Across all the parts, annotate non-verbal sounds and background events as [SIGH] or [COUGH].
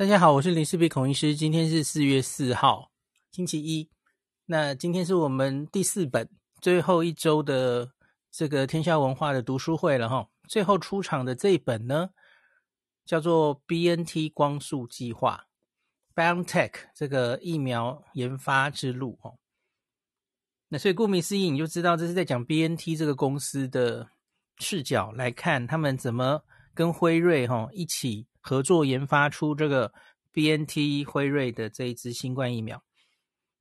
大家好，我是林氏璧孔医师。今天是四月四号，星期一。那今天是我们第四本最后一周的这个天下文化的读书会了哈。最后出场的这一本呢，叫做 BNT 光速计划 （BioNTech） 这个疫苗研发之路哦。那所以顾名思义，你就知道这是在讲 BNT 这个公司的视角来看，他们怎么跟辉瑞哈一起。合作研发出这个 BNT 辉瑞的这一支新冠疫苗。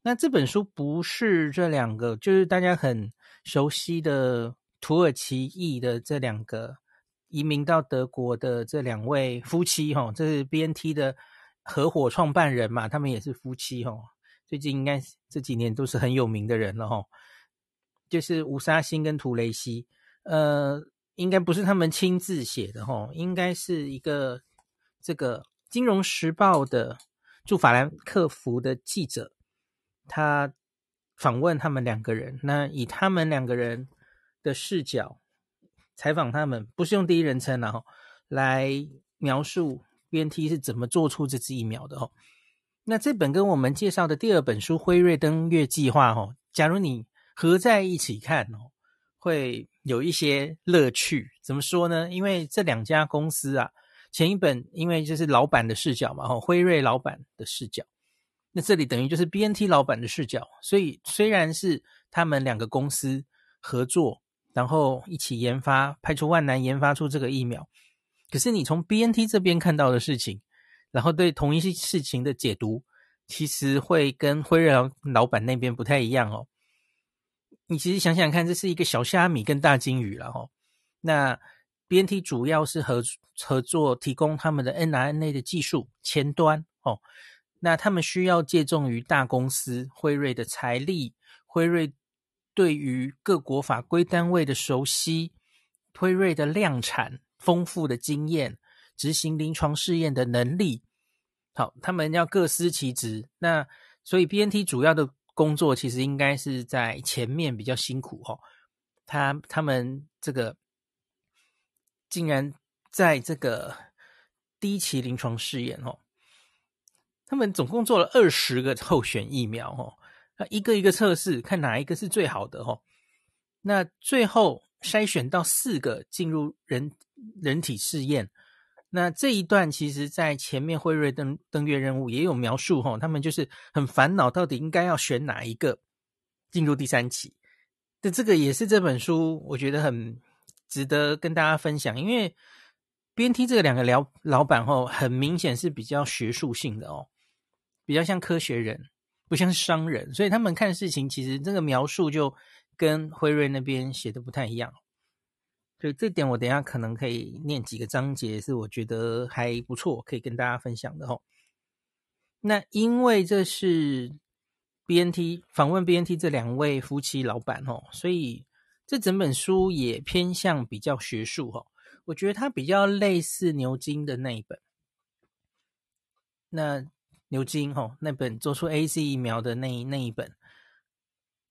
那这本书不是这两个，就是大家很熟悉的土耳其裔的这两个移民到德国的这两位夫妻哈，这是 BNT 的合伙创办人嘛，他们也是夫妻哈。最近应该这几年都是很有名的人了哈，就是吴沙欣跟图雷西，呃，应该不是他们亲自写的哈，应该是一个。这个《金融时报》的驻法兰克福的记者，他访问他们两个人，那以他们两个人的视角采访他们，不是用第一人称，然后来描述 BNT 是怎么做出这支疫苗的哦。那这本跟我们介绍的第二本书《辉瑞登月计划》哦，假如你合在一起看哦，会有一些乐趣。怎么说呢？因为这两家公司啊。前一本因为就是老板的视角嘛，哈，辉瑞老板的视角，那这里等于就是 BNT 老板的视角，所以虽然是他们两个公司合作，然后一起研发，排除万难研发出这个疫苗，可是你从 BNT 这边看到的事情，然后对同一些事情的解读，其实会跟辉瑞老老板那边不太一样哦。你其实想想看，这是一个小虾米跟大鲸鱼了哈，那。BNT 主要是合合作提供他们的 n R N A 的技术前端哦，那他们需要借重于大公司辉瑞的财力，辉瑞对于各国法规单位的熟悉，辉瑞的量产丰富的经验，执行临床试验的能力，好，他们要各司其职。那所以 BNT 主要的工作其实应该是在前面比较辛苦哈，他他们这个。竟然在这个第一期临床试验哦，他们总共做了二十个候选疫苗哦，那一个一个测试，看哪一个是最好的哦。那最后筛选到四个进入人人体试验。那这一段其实在前面辉瑞登登月任务也有描述哦，他们就是很烦恼，到底应该要选哪一个进入第三期。这这个也是这本书我觉得很。值得跟大家分享，因为 BNT 这个两个老老板哦，很明显是比较学术性的哦，比较像科学人，不像商人，所以他们看事情其实这个描述就跟辉瑞那边写的不太一样。所以这点我等下可能可以念几个章节，是我觉得还不错，可以跟大家分享的哦。那因为这是 BNT 访问 BNT 这两位夫妻老板哦，所以。这整本书也偏向比较学术哈，我觉得它比较类似牛津的那一本。那牛津哈那本做出 A C 疫苗的那那一本，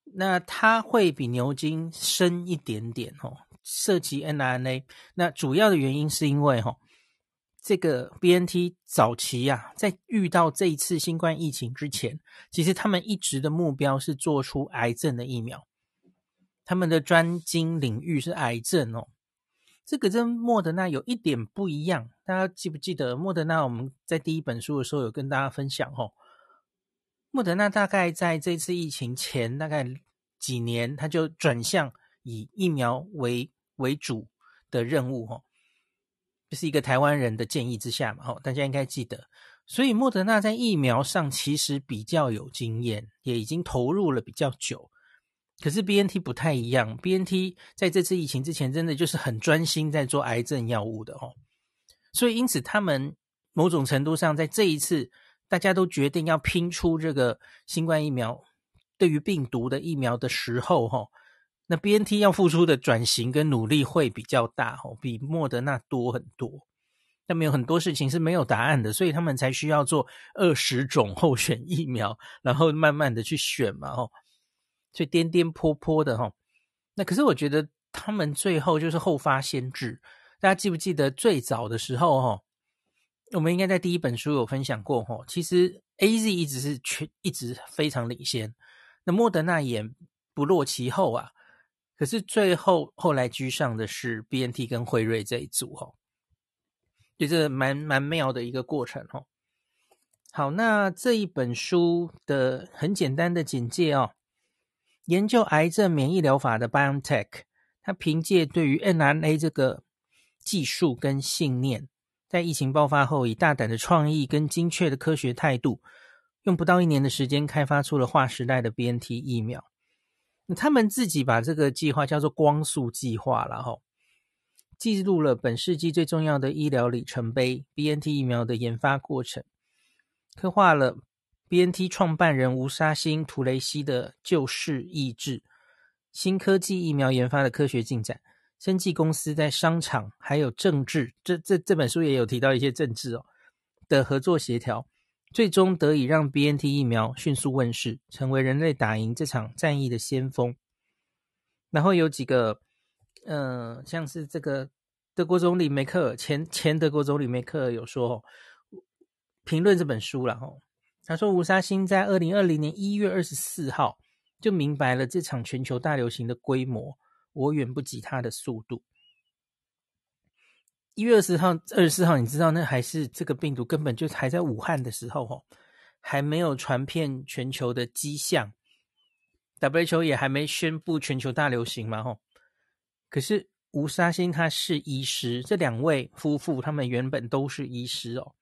那它会比牛津深一点点哈，涉及 mRNA。那主要的原因是因为哈，这个 BNT 早期啊，在遇到这一次新冠疫情之前，其实他们一直的目标是做出癌症的疫苗。他们的专精领域是癌症哦，这个跟莫德纳有一点不一样。大家记不记得莫德纳？我们在第一本书的时候有跟大家分享哦。莫德纳大概在这次疫情前大概几年，他就转向以疫苗为为主的任务哦。这是一个台湾人的建议之下嘛，哦，大家应该记得。所以莫德纳在疫苗上其实比较有经验，也已经投入了比较久。可是 BNT 不太一样，BNT 在这次疫情之前，真的就是很专心在做癌症药物的哦。所以因此，他们某种程度上在这一次，大家都决定要拼出这个新冠疫苗对于病毒的疫苗的时候，哈，那 BNT 要付出的转型跟努力会比较大哦，比莫德纳多很多。他们有很多事情是没有答案的，所以他们才需要做二十种候选疫苗，然后慢慢的去选嘛，哦。所以颠颠簸簸的哈，那可是我觉得他们最后就是后发先至。大家记不记得最早的时候哈，我们应该在第一本书有分享过吼，其实 AZ 一直是全一直非常领先，那莫德纳也不落其后啊。可是最后后来居上的是 BNT 跟辉瑞这一组吼，就这蛮蛮妙的一个过程吼。好，那这一本书的很简单的简介哦，研究癌症免疫疗法的 BioNTech，它凭借对于 mRNA 这个技术跟信念，在疫情爆发后，以大胆的创意跟精确的科学态度，用不到一年的时间开发出了划时代的 BNT 疫苗。他们自己把这个计划叫做“光速计划”了哈，记录了本世纪最重要的医疗里程碑 ——BNT 疫苗的研发过程，刻画了 BNT 创办人吴沙欣、图雷西的救世意志，新科技疫苗研发的科学进展，生技公司在商场还有政治，这这这本书也有提到一些政治哦的合作协调。最终得以让 BNT 疫苗迅速问世，成为人类打赢这场战役的先锋。然后有几个，呃，像是这个德国总理梅克尔前前德国总理梅克尔有说，评论这本书了哈。他说吴沙欣在二零二零年一月二十四号就明白了这场全球大流行的规模，我远不及他的速度。一月二十号、二十四号，你知道那还是这个病毒根本就还在武汉的时候，哦，还没有传遍全球的迹象，WHO 也还没宣布全球大流行嘛，吼。可是吴沙欣他是医师，这两位夫妇他们原本都是医师哦，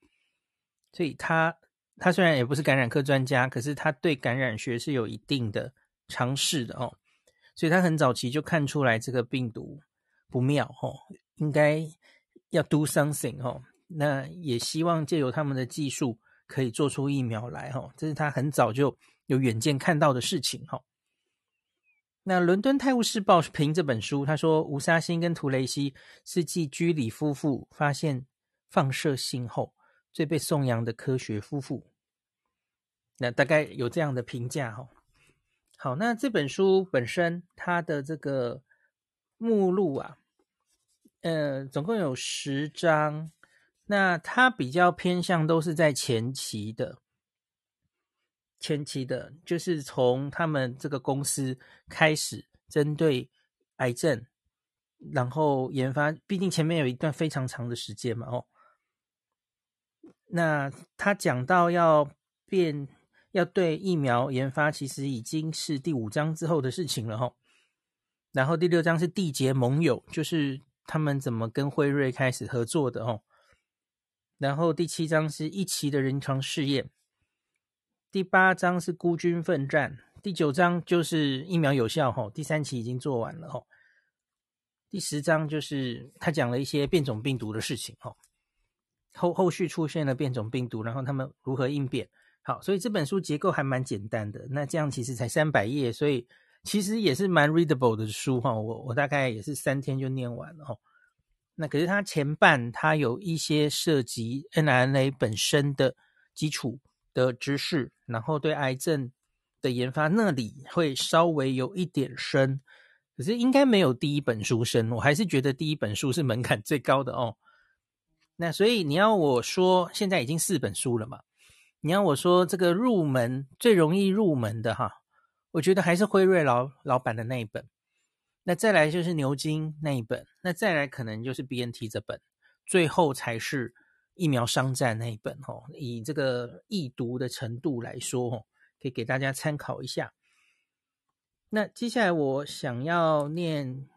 所以他他虽然也不是感染科专家，可是他对感染学是有一定的尝试的哦，所以他很早期就看出来这个病毒不妙，哦，应该。要 do something 哦，那也希望借由他们的技术可以做出疫苗来哦，这是他很早就有远见看到的事情哈。那伦敦泰晤士报评这本书，他说吴沙欣跟图雷西是继居里夫妇发现放射性后最被颂扬的科学夫妇，那大概有这样的评价哈。好，那这本书本身它的这个目录啊。呃，总共有十章，那它比较偏向都是在前期的，前期的，就是从他们这个公司开始针对癌症，然后研发，毕竟前面有一段非常长的时间嘛，哦，那他讲到要变，要对疫苗研发，其实已经是第五章之后的事情了，哈，然后第六章是缔结盟友，就是。他们怎么跟辉瑞开始合作的哦？然后第七章是一期的临床试验，第八章是孤军奋战，第九章就是疫苗有效哈，第三期已经做完了哈，第十章就是他讲了一些变种病毒的事情哈，后后续出现了变种病毒，然后他们如何应变？好，所以这本书结构还蛮简单的，那这样其实才三百页，所以。其实也是蛮 readable 的书哈，我我大概也是三天就念完了哈。那可是它前半它有一些涉及 mRNA 本身的基础的知识，然后对癌症的研发那里会稍微有一点深，可是应该没有第一本书深。我还是觉得第一本书是门槛最高的哦。那所以你要我说，现在已经四本书了嘛？你要我说这个入门最容易入门的哈？我觉得还是辉瑞老老板的那一本，那再来就是牛津那一本，那再来可能就是 BNT 这本，最后才是疫苗商战那一本哦。以这个易读的程度来说哦，可以给大家参考一下。那接下来我想要念，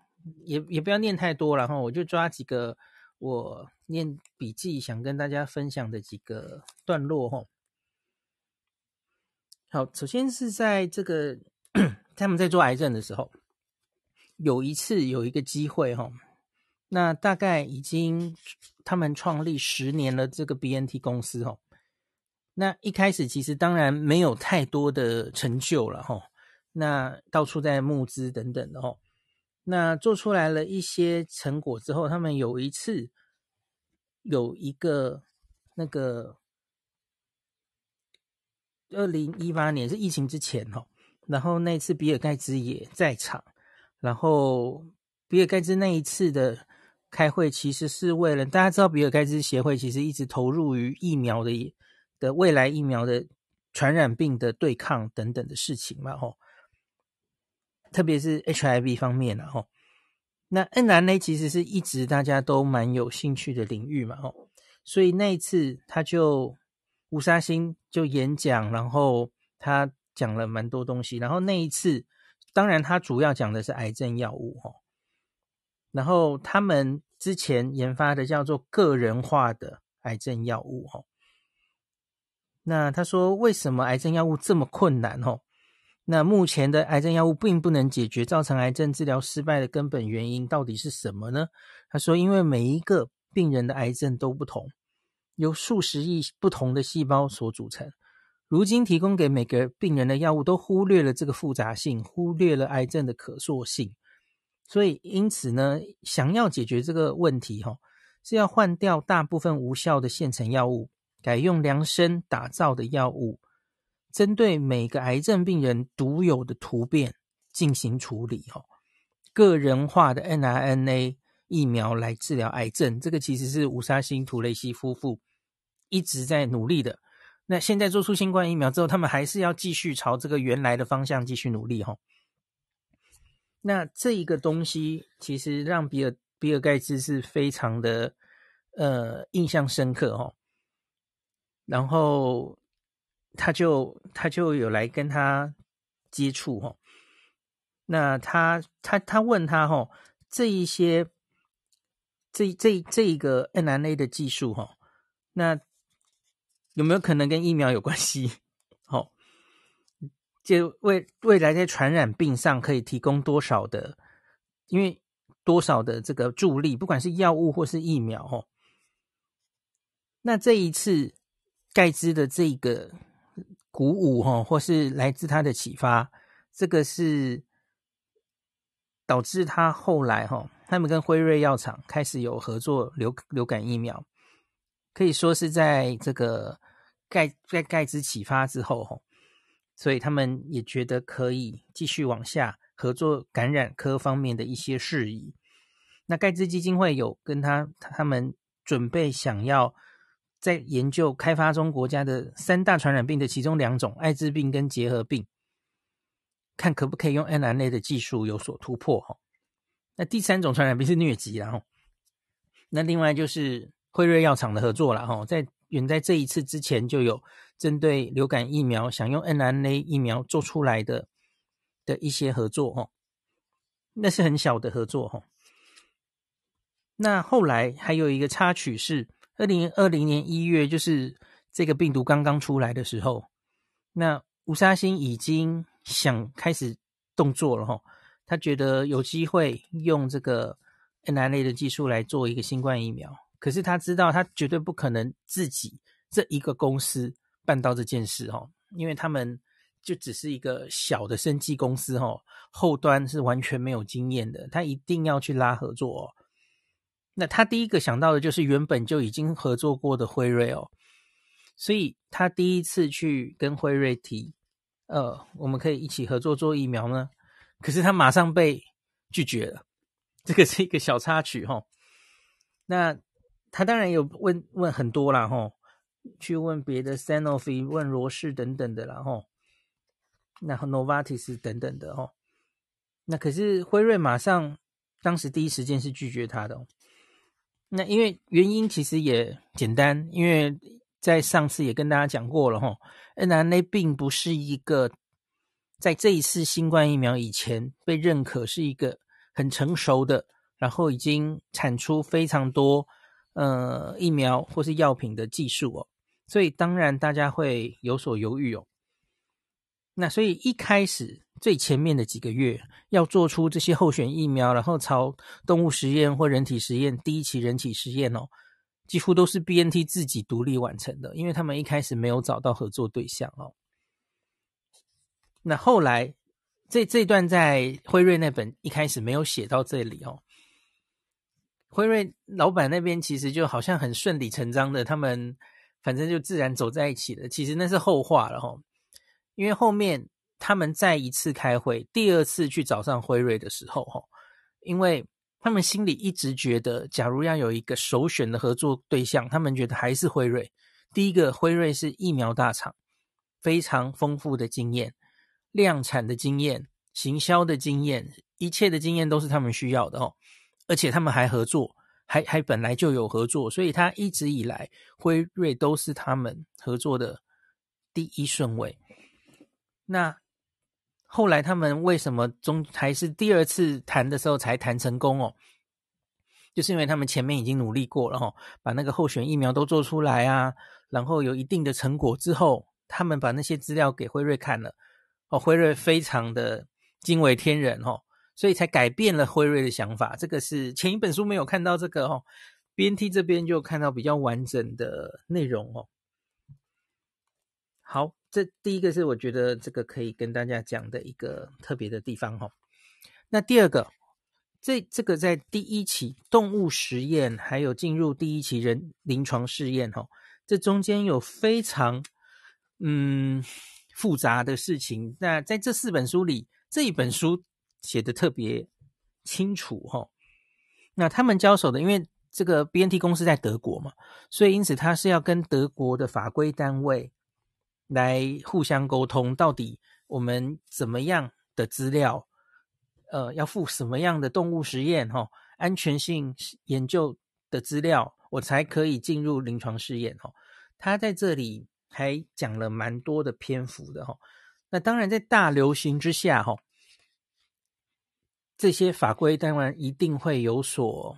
也也不要念太多然后，我就抓几个我念笔记想跟大家分享的几个段落哈。好，首先是在这个 [CLEARS THROAT] 他们在做癌症的时候，有一次有一个机会哈，那大概已经他们创立十年了，这个 BNT 公司哈，那一开始其实当然没有太多的成就了哈，那到处在募资等等的哈，那做出来了一些成果之后，他们有一次有一个那个。二零一八年是疫情之前哈，然后那次比尔盖茨也在场，然后比尔盖茨那一次的开会，其实是为了大家知道，比尔盖茨协会其实一直投入于疫苗的的未来疫苗的传染病的对抗等等的事情嘛，吼。特别是 HIV 方面啊，吼。那 nmn 其实是一直大家都蛮有兴趣的领域嘛，吼。所以那一次他就吴沙欣就演讲，然后他讲了蛮多东西。然后那一次，当然他主要讲的是癌症药物，吼。然后他们之前研发的叫做个人化的癌症药物，吼。那他说为什么癌症药物这么困难，吼？那目前的癌症药物并不能解决造成癌症治疗失败的根本原因，到底是什么呢？他说，因为每一个病人的癌症都不同，由数十亿不同的细胞所组成。如今提供给每个病人的药物都忽略了这个复杂性，忽略了癌症的可塑性。所以，因此呢，想要解决这个问题，哈，是要换掉大部分无效的现成药物，改用量身打造的药物。针对每个癌症病人独有的突变进行处理，哈，个人化的 mRNA 疫苗来治疗癌症，这个其实是吴沙欣、图雷西夫妇一直在努力的。那现在做出新冠疫苗之后，他们还是要继续朝这个原来的方向继续努力，哈。那这一个东西其实让比尔比尔盖茨是非常的呃印象深刻，哈。然后。他就他就有来跟他接触哈，那他他他问他哈，这一些这这这一个 NNA 的技术哈，那有没有可能跟疫苗有关系？好，就未未来在传染病上可以提供多少的，因为多少的这个助力，不管是药物或是疫苗哈，那这一次盖茨的这个。鼓舞哈，或是来自他的启发，这个是导致他后来哈，他们跟辉瑞药厂开始有合作流流感疫苗，可以说是在这个盖在盖茨启发之后哈，所以他们也觉得可以继续往下合作感染科方面的一些事宜。那盖茨基金会有跟他他们准备想要。在研究开发中国家的三大传染病的其中两种，艾滋病跟结核病，看可不可以用 mRNA 的技术有所突破哈。那第三种传染病是疟疾，然后那另外就是辉瑞药厂的合作了哈，在远在这一次之前就有针对流感疫苗想用 mRNA 疫苗做出来的的一些合作哈，那是很小的合作哈。那后来还有一个插曲是。二零二零年一月，就是这个病毒刚刚出来的时候，那吴沙星已经想开始动作了哈。他觉得有机会用这个 mRNA 的技术来做一个新冠疫苗，可是他知道他绝对不可能自己这一个公司办到这件事哈，因为他们就只是一个小的生技公司哈，后端是完全没有经验的，他一定要去拉合作。那他第一个想到的就是原本就已经合作过的辉瑞哦，所以他第一次去跟辉瑞提，呃，我们可以一起合作做疫苗呢。可是他马上被拒绝了，这个是一个小插曲哈、哦。那他当然有问问很多啦哈，去问别的 Sanofi，问罗氏等等的啦哈，然后 Novartis 等等的哈。那可是辉瑞马上当时第一时间是拒绝他的、哦。那因为原因其实也简单，因为在上次也跟大家讲过了哈，mRNA 并不是一个在这一次新冠疫苗以前被认可是一个很成熟的，然后已经产出非常多呃疫苗或是药品的技术哦，所以当然大家会有所犹豫哦。那所以一开始最前面的几个月要做出这些候选疫苗，然后朝动物实验或人体实验第一期人体实验哦，几乎都是 BNT 自己独立完成的，因为他们一开始没有找到合作对象哦。那后来这这段在辉瑞那本一开始没有写到这里哦，辉瑞老板那边其实就好像很顺理成章的，他们反正就自然走在一起了，其实那是后话了哈、哦。因为后面他们再一次开会，第二次去找上辉瑞的时候，哈，因为他们心里一直觉得，假如要有一个首选的合作对象，他们觉得还是辉瑞。第一个，辉瑞是疫苗大厂，非常丰富的经验、量产的经验、行销的经验，一切的经验都是他们需要的哦。而且他们还合作，还还本来就有合作，所以他一直以来，辉瑞都是他们合作的第一顺位。那后来他们为什么中还是第二次谈的时候才谈成功哦？就是因为他们前面已经努力过了哈，把那个候选疫苗都做出来啊，然后有一定的成果之后，他们把那些资料给辉瑞看了，哦，辉瑞非常的惊为天人哦。所以才改变了辉瑞的想法，这个是前一本书没有看到这个哦，BNT 这边就看到比较完整的内容哦。好，这第一个是我觉得这个可以跟大家讲的一个特别的地方哦。那第二个，这这个在第一期动物实验，还有进入第一期人临床试验哦，这中间有非常嗯复杂的事情。那在这四本书里，这一本书。写的特别清楚哈，那他们交手的，因为这个 BNT 公司在德国嘛，所以因此他是要跟德国的法规单位来互相沟通，到底我们怎么样的资料，呃，要附什么样的动物实验哈，安全性研究的资料，我才可以进入临床试验哈。他在这里还讲了蛮多的篇幅的哈，那当然在大流行之下哈。这些法规当然一定会有所，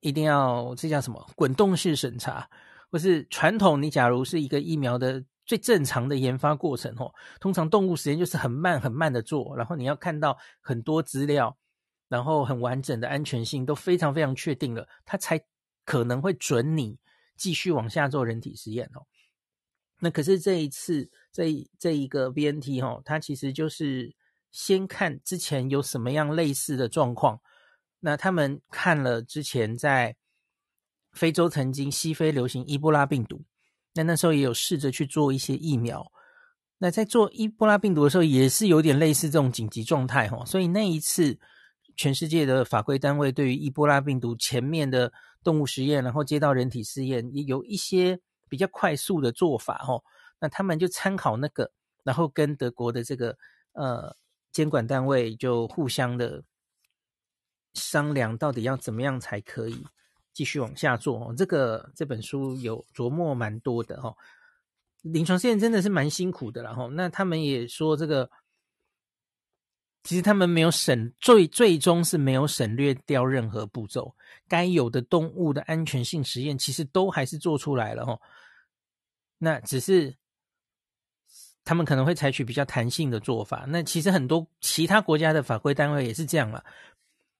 一定要这叫什么滚动式审查，或是传统。你假如是一个疫苗的最正常的研发过程哦，通常动物实验就是很慢很慢的做，然后你要看到很多资料，然后很完整的安全性都非常非常确定了，它才可能会准你继续往下做人体实验哦。那可是这一次这这一个 BNT 哦，它其实就是。先看之前有什么样类似的状况，那他们看了之前在非洲曾经西非流行伊波拉病毒，那时候也有试着去做一些疫苗，那在做伊波拉病毒的时候也是有点类似这种紧急状态哈，所以那一次全世界的法规单位对于伊波拉病毒前面的动物实验，然后接到人体试验，也有一些比较快速的做法哈，那他们就参考那个，然后跟德国的这个呃。监管单位就互相的商量，到底要怎么样才可以继续往下做哦。这个这本书有琢磨蛮多的哈。临床试验真的是蛮辛苦的，然后那他们也说这个，其实他们没有省，最最终是没有省略掉任何步骤，该有的动物的安全性实验其实都还是做出来了哈。那只是。他们可能会采取比较弹性的做法。那其实很多其他国家的法规单位也是这样了。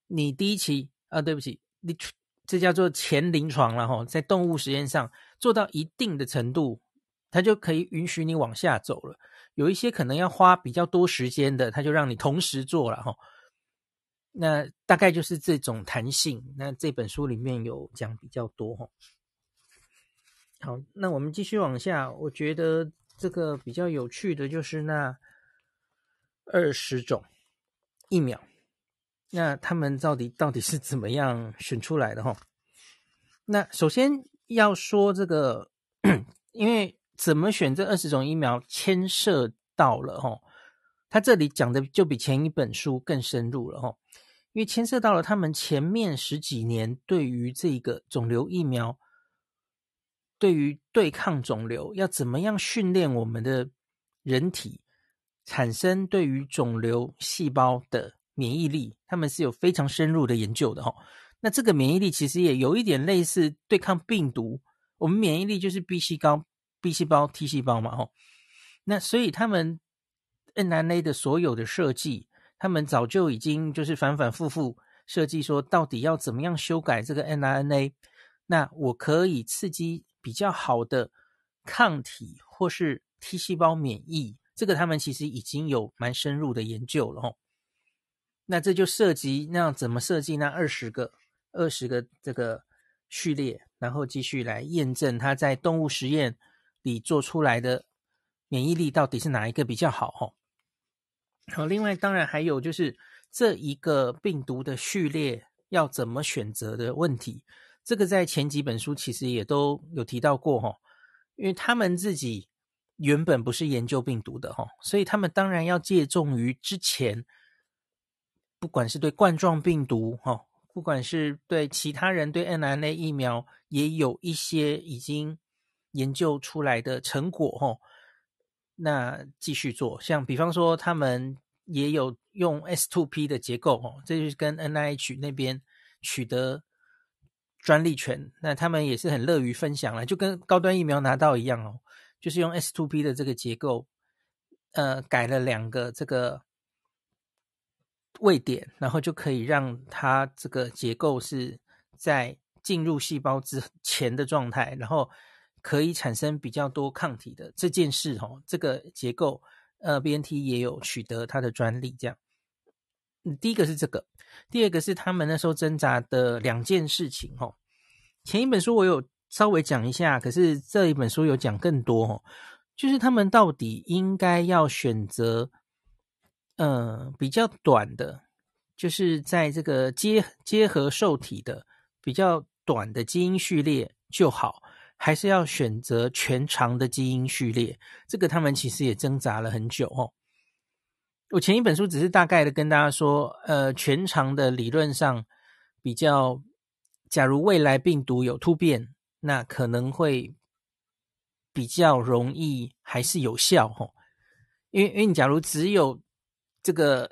你第一期啊，对不起，你这叫做前临床了哈，在动物实验上做到一定的程度，它就可以允许你往下走了。有一些可能要花比较多时间的，它就让你同时做了哈。那大概就是这种弹性。那这本书里面有讲比较多哈。好，那我们继续往下，我觉得。这个比较有趣的就是那二十种疫苗，那他们到底到底是怎么样选出来的哈？那首先要说这个，因为怎么选这二十种疫苗牵涉到了哈，他这里讲的就比前一本书更深入了哈，因为牵涉到了他们前面十几年对于这个肿瘤疫苗。对于对抗肿瘤，要怎么样训练我们的人体产生对于肿瘤细胞的免疫力？他们是有非常深入的研究的哈。那这个免疫力其实也有一点类似对抗病毒，我们免疫力就是 B 细胞、B 细胞、T 细胞嘛哈。那所以他们 mRNA 的所有的设计，他们早就已经就是反反复复设计说，到底要怎么样修改这个 mRNA？那我可以刺激。比较好的抗体或是 T 细胞免疫，这个他们其实已经有蛮深入的研究了吼。那这就涉及那怎么设计那二十个二十个这个序列，然后继续来验证它在动物实验里做出来的免疫力到底是哪一个比较好吼。好，另外当然还有就是这一个病毒的序列要怎么选择的问题。这个在前几本书其实也都有提到过哈，因为他们自己原本不是研究病毒的哈，所以他们当然要借重于之前，不管是对冠状病毒哈，不管是对其他人对 mRNA 疫苗，也有一些已经研究出来的成果哈，那继续做，像比方说他们也有用 S2P 的结构哦，这就是跟 NIH 那边取得。专利权，那他们也是很乐于分享了，就跟高端疫苗拿到一样哦，就是用 S2P 的这个结构，呃，改了两个这个位点，然后就可以让它这个结构是在进入细胞之前的状态，然后可以产生比较多抗体的这件事哦，这个结构，呃，BNT 也有取得它的专利，这样。第一个是这个，第二个是他们那时候挣扎的两件事情哦。前一本书我有稍微讲一下，可是这一本书有讲更多哦，就是他们到底应该要选择，呃，比较短的，就是在这个结结合受体的比较短的基因序列就好，还是要选择全长的基因序列？这个他们其实也挣扎了很久哦。我前一本书只是大概的跟大家说，呃，全长的理论上比较，假如未来病毒有突变，那可能会比较容易还是有效吼，因为因为你假如只有这个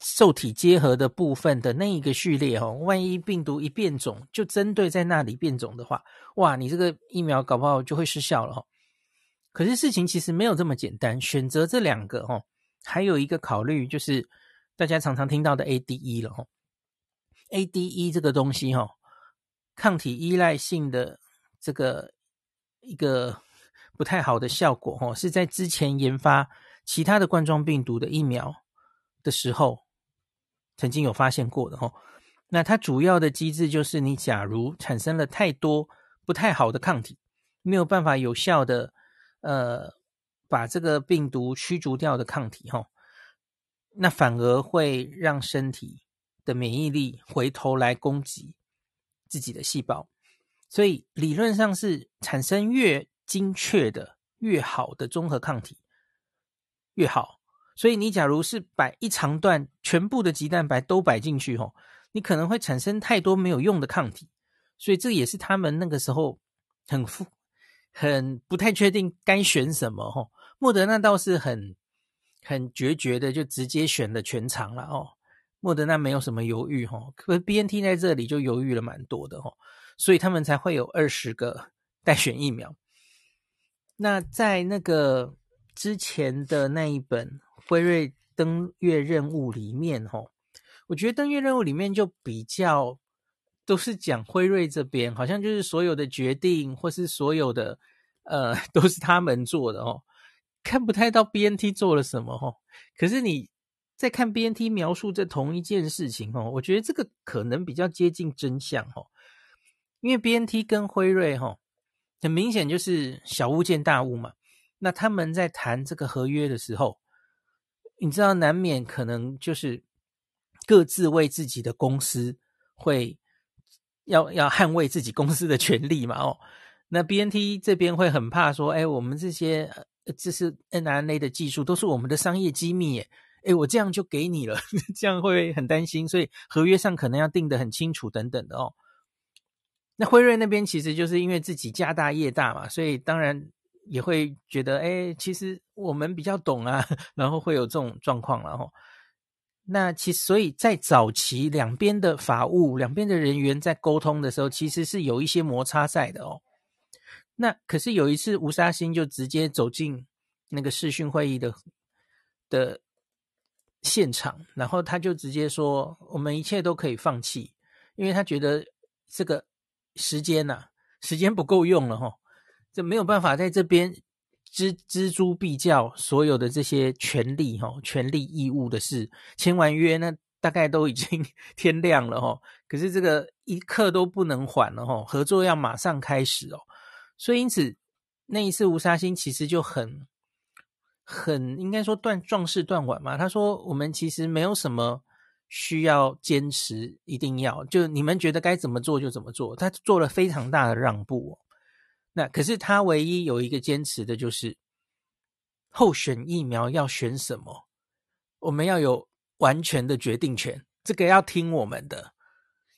受体结合的部分的那一个序列吼，万一病毒一变种，就针对在那里变种的话，哇，你这个疫苗搞不好就会失效了吼。可是事情其实没有这么简单，选择这两个吼。还有一个考虑就是大家常常听到的 ADE 了哈，ADE 这个东西哈，抗体依赖性的这个一个不太好的效果哈，是在之前研发其他的冠状病毒的疫苗的时候曾经有发现过的哈。那它主要的机制就是你假如产生了太多不太好的抗体，没有办法有效的呃。把这个病毒驱逐掉的抗体，哈，那反而会让身体的免疫力回头来攻击自己的细胞，所以理论上是产生越精确的、越好的中和抗体越好。所以你假如是摆一长段全部的鸡蛋白都摆进去，吼，你可能会产生太多没有用的抗体，所以这也是他们那个时候很复很不太确定该选什么，哈。莫德纳倒是很很决绝的，就直接选了全长了哦。莫德纳没有什么犹豫哈，可 BNT 在这里就犹豫了蛮多的哈，所以他们才会有二十个待选疫苗。那在那个之前的那一本辉瑞登月任务里面哈，我觉得登月任务里面就比较都是讲辉瑞这边，好像就是所有的决定或是所有的呃 [LAUGHS] 都是他们做的哦。看不太到 BNT 做了什么哈，可是你在看 BNT 描述这同一件事情哦，我觉得这个可能比较接近真相哦，因为 BNT 跟辉瑞哈，很明显就是小巫见大巫嘛。那他们在谈这个合约的时候，你知道难免可能就是各自为自己的公司会要要捍卫自己公司的权利嘛哦。那 BNT 这边会很怕说，哎，我们这些。这是 NRNA 的技术，都是我们的商业机密耶。诶，我这样就给你了，[LAUGHS] 这样会很担心，所以合约上可能要定得很清楚等等的哦。那辉瑞那边其实就是因为自己家大业大嘛，所以当然也会觉得，诶，其实我们比较懂啊，[LAUGHS] 然后会有这种状况了哈。那其所以在早期两边的法务、两边的人员在沟通的时候，其实是有一些摩擦在的哦。那可是有一次，吴沙欣就直接走进那个视讯会议的的现场，然后他就直接说：“我们一切都可以放弃，因为他觉得这个时间呐、啊，时间不够用了哈，这没有办法在这边錙錙铢必较所有的这些权利哈、权利义务的事，签完约那大概都已经 [LAUGHS] 天亮了哈，可是这个一刻都不能缓了哈，合作要马上开始哦。”所以，因此那一次吴沙欣其实就很、很应该说断壮士断腕嘛。他说：“我们其实没有什么需要坚持，一定要就你们觉得该怎么做就怎么做。他做了非常大的让步哦。那可是他唯一有一个坚持的就是，候选疫苗要选什么，我们要有完全的决定权，这个要听我们的。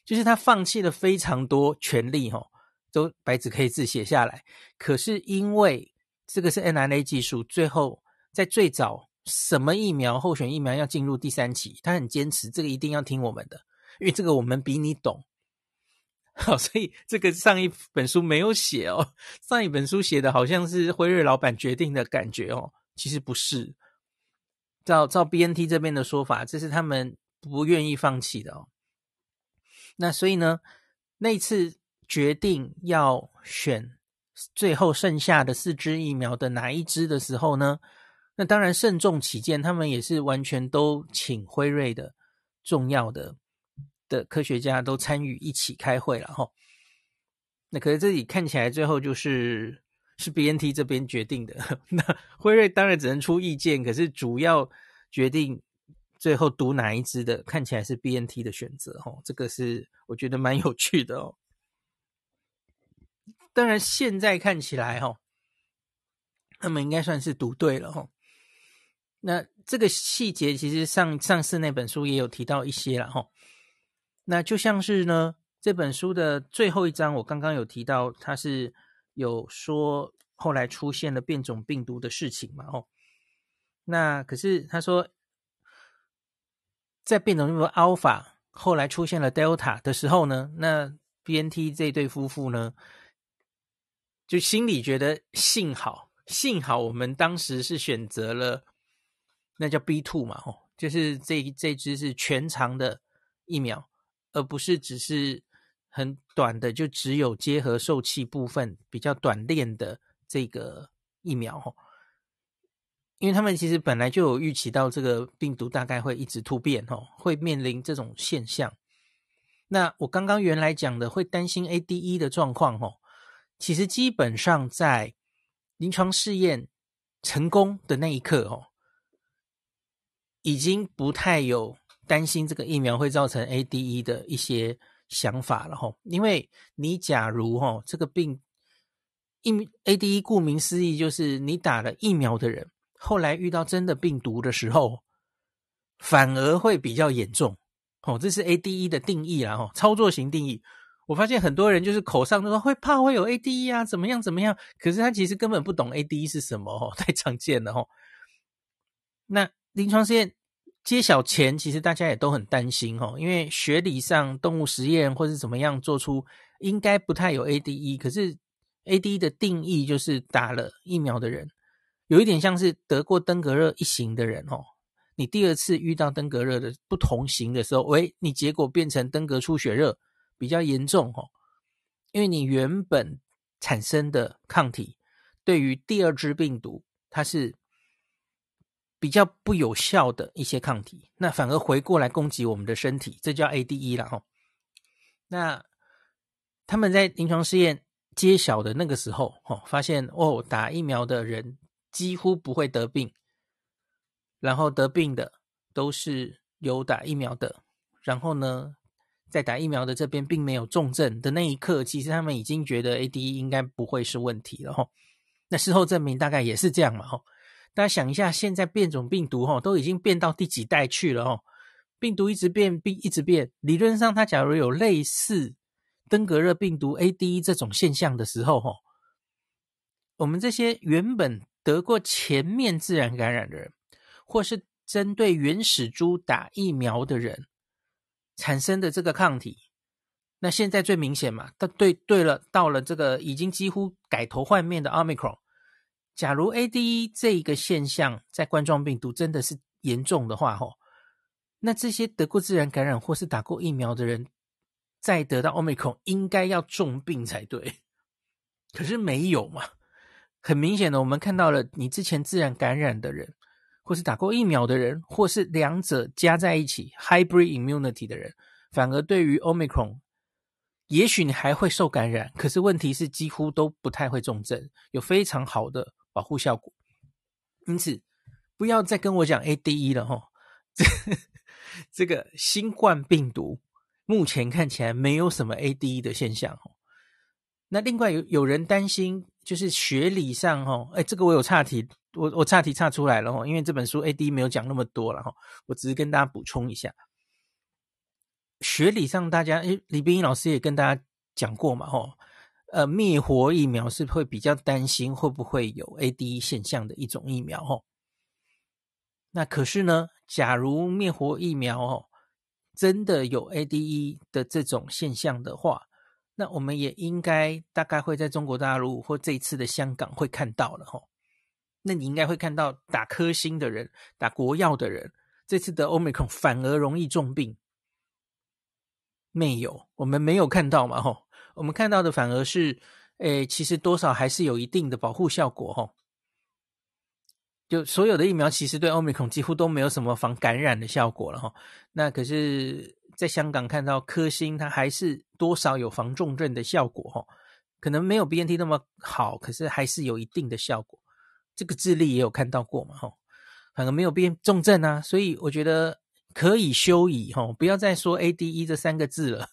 就是他放弃了非常多权利哦，都白纸黑字写下来。可是因为这个是 mRNA 技术，最后在最早。什么疫苗候选疫苗要进入第三期？他很坚持，这个一定要听我们的，因为这个我们比你懂。[LAUGHS] 好，所以这个上一本书没有写哦，上一本书写的好像是辉瑞老板决定的感觉哦，其实不是。照照 BNT 这边的说法，这是他们不愿意放弃的哦。那所以呢，那次决定要选最后剩下的四支疫苗的哪一支的时候呢？那当然，慎重起见，他们也是完全都请辉瑞的重要的的科学家都参与一起开会了哈。那可是这里看起来最后就是是 BNT 这边决定的，[LAUGHS] 那辉瑞当然只能出意见，可是主要决定最后读哪一支的，看起来是 BNT 的选择哈。这个是我觉得蛮有趣的哦。当然现在看起来哈，他们应该算是读对了哈。那这个细节其实上上次那本书也有提到一些了哈。那就像是呢，这本书的最后一章，我刚刚有提到，它是有说后来出现了变种病毒的事情嘛？哦，那可是他说，在变种病毒 Alpha 后来出现了 Delta 的时候呢，那 BNT 这对夫妇呢，就心里觉得幸好幸好我们当时是选择了。那叫 B two 嘛，吼，就是这这只是全长的疫苗，而不是只是很短的，就只有结合受器部分比较短链的这个疫苗，吼。因为他们其实本来就有预期到这个病毒大概会一直突变，吼，会面临这种现象。那我刚刚原来讲的会担心 ADE 的状况，吼，其实基本上在临床试验成功的那一刻，吼。已经不太有担心这个疫苗会造成 ADE 的一些想法了吼，因为你假如吼这个病疫 ADE 顾名思义就是你打了疫苗的人，后来遇到真的病毒的时候，反而会比较严重哦，这是 ADE 的定义啦吼，操作型定义。我发现很多人就是口上都说会怕会有 ADE 啊，怎么样怎么样，可是他其实根本不懂 ADE 是什么哦，太常见了吼。那临床试验揭晓前，其实大家也都很担心哦，因为学理上动物实验或是怎么样做出，应该不太有 ADE。可是 ADE 的定义就是打了疫苗的人，有一点像是得过登革热一型的人哦，你第二次遇到登革热的不同型的时候，喂，你结果变成登革出血热比较严重哦，因为你原本产生的抗体对于第二支病毒它是。比较不有效的一些抗体，那反而回过来攻击我们的身体，这叫 ADE 了哈。那他们在临床试验揭晓的那个时候，哦，发现哦，打疫苗的人几乎不会得病，然后得病的都是有打疫苗的，然后呢，在打疫苗的这边并没有重症的那一刻，其实他们已经觉得 ADE 应该不会是问题了哈。那事后证明大概也是这样嘛哈。大家想一下，现在变种病毒哈都已经变到第几代去了哦？病毒一直变，病一直变。理论上，它假如有类似登革热病毒 A/D 这种现象的时候哈，我们这些原本得过前面自然感染的人，或是针对原始株打疫苗的人产生的这个抗体，那现在最明显嘛？但对对了，到了这个已经几乎改头换面的 Omicron。假如 ADE 这一个现象在冠状病毒真的是严重的话，吼，那这些得过自然感染或是打过疫苗的人，再得到 Omicron 应该要重病才对，可是没有嘛？很明显的，我们看到了你之前自然感染的人，或是打过疫苗的人，或是两者加在一起 Hybrid Immunity 的人，反而对于 Omicron，也许你还会受感染，可是问题是几乎都不太会重症，有非常好的。保护效果，因此不要再跟我讲 ADE 了哈，这这个新冠病毒目前看起来没有什么 ADE 的现象哦。那另外有有人担心，就是学理上哈，哎，这个我有岔题，我我岔题岔出来了哈，因为这本书 ADE 没有讲那么多了哈，我只是跟大家补充一下。学理上，大家诶，李冰英老师也跟大家讲过嘛，吼，呃，灭活疫苗是会比较担心会不会有 ADE 现象的一种疫苗，吼。那可是呢，假如灭活疫苗哦真的有 ADE 的这种现象的话，那我们也应该大概会在中国大陆或这一次的香港会看到了，吼。那你应该会看到打科兴的人、打国药的人，这次的 Omicron 反而容易重病。没有，我们没有看到嘛，吼，我们看到的反而是，诶，其实多少还是有一定的保护效果，吼。就所有的疫苗其实对 Omicron 几乎都没有什么防感染的效果了，吼。那可是在香港看到科兴，它还是多少有防重症的效果，吼。可能没有 BNT 那么好，可是还是有一定的效果。这个智利也有看到过嘛，吼，反而没有变重症啊，所以我觉得。可以休矣吼，不要再说 ADE 这三个字了。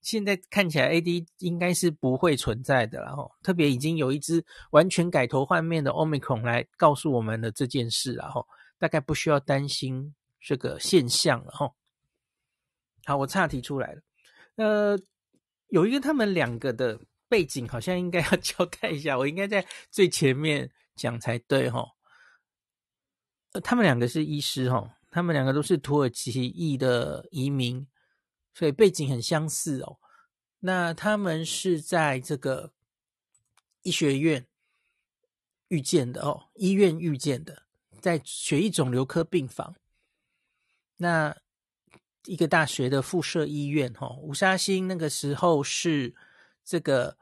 现在看起来，A D 应该是不会存在的了吼，特别已经有一只完全改头换面的 Omicron 来告诉我们的这件事了吼，大概不需要担心这个现象了吼。好，我岔题出来了。呃，有一个他们两个的背景，好像应该要 [LAUGHS] 交代一下，我应该在最前面讲才对吼。呃，他们两个是医师吼。他们两个都是土耳其裔的移民，所以背景很相似哦。那他们是在这个医学院遇见的哦，医院遇见的，在血液肿瘤科病房。那一个大学的附设医院哦，吴沙星那个时候是这个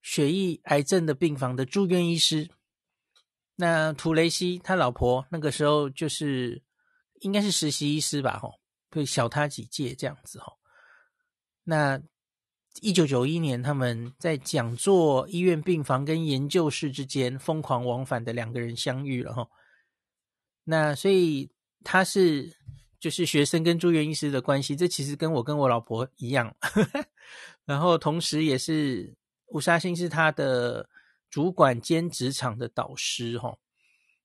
血液癌症的病房的住院医师。那图雷西他老婆那个时候就是。应该是实习医师吧，吼，会小他几届这样子，吼。那一九九一年，他们在讲座、医院病房跟研究室之间疯狂往返的两个人相遇了，哈。那所以他是就是学生跟住院医师的关系，这其实跟我跟我老婆一样。[LAUGHS] 然后同时也是吴沙欣是他的主管兼职场的导师，哈。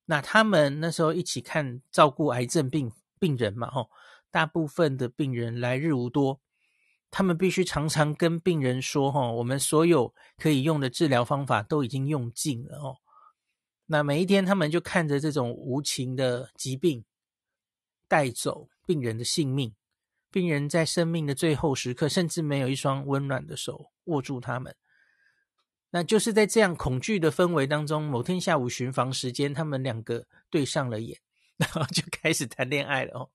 那他们那时候一起看照顾癌症病病人嘛，哈，大部分的病人来日无多，他们必须常常跟病人说，吼，我们所有可以用的治疗方法都已经用尽了，哦。那每一天他们就看着这种无情的疾病带走病人的性命，病人在生命的最后时刻，甚至没有一双温暖的手握住他们。那就是在这样恐惧的氛围当中，某天下午巡房时间，他们两个对上了眼，[LAUGHS] 然后就开始谈恋爱了哦。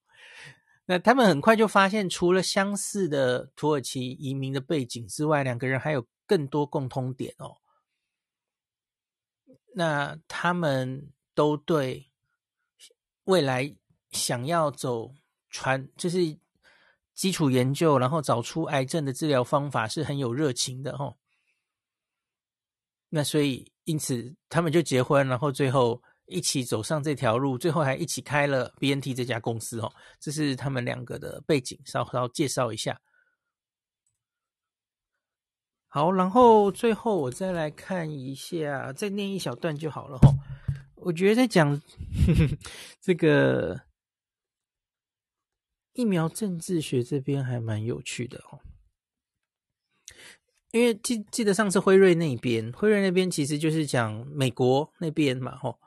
那他们很快就发现，除了相似的土耳其移民的背景之外，两个人还有更多共通点哦。那他们都对未来想要走传，就是基础研究，然后找出癌症的治疗方法是很有热情的哦。那所以，因此他们就结婚，然后最后一起走上这条路，最后还一起开了 BNT 这家公司哦。这是他们两个的背景，稍稍介绍一下。好，然后最后我再来看一下，再念一小段就好了哈。我觉得在讲 [LAUGHS] 这个疫苗政治学这边还蛮有趣的哦。因为记记得上次辉瑞那边，辉瑞那边其实就是讲美国那边嘛，吼，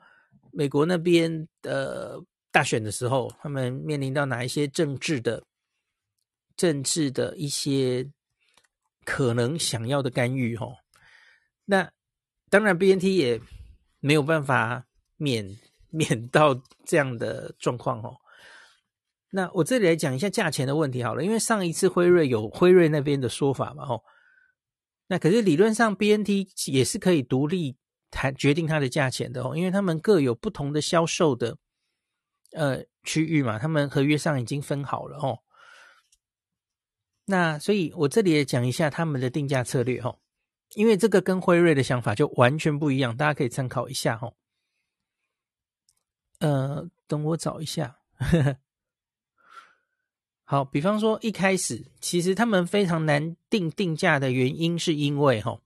美国那边的大选的时候，他们面临到哪一些政治的、政治的一些可能想要的干预，哦。那当然，BNT 也没有办法免免到这样的状况，哦。那我这里来讲一下价钱的问题好了，因为上一次辉瑞有辉瑞那边的说法嘛，哦。那可是理论上，BNT 也是可以独立谈决定它的价钱的哦，因为他们各有不同的销售的呃区域嘛，他们合约上已经分好了哦。那所以我这里也讲一下他们的定价策略哦，因为这个跟辉瑞的想法就完全不一样，大家可以参考一下哦。呃，等我找一下。好，比方说一开始，其实他们非常难定定价的原因，是因为哈，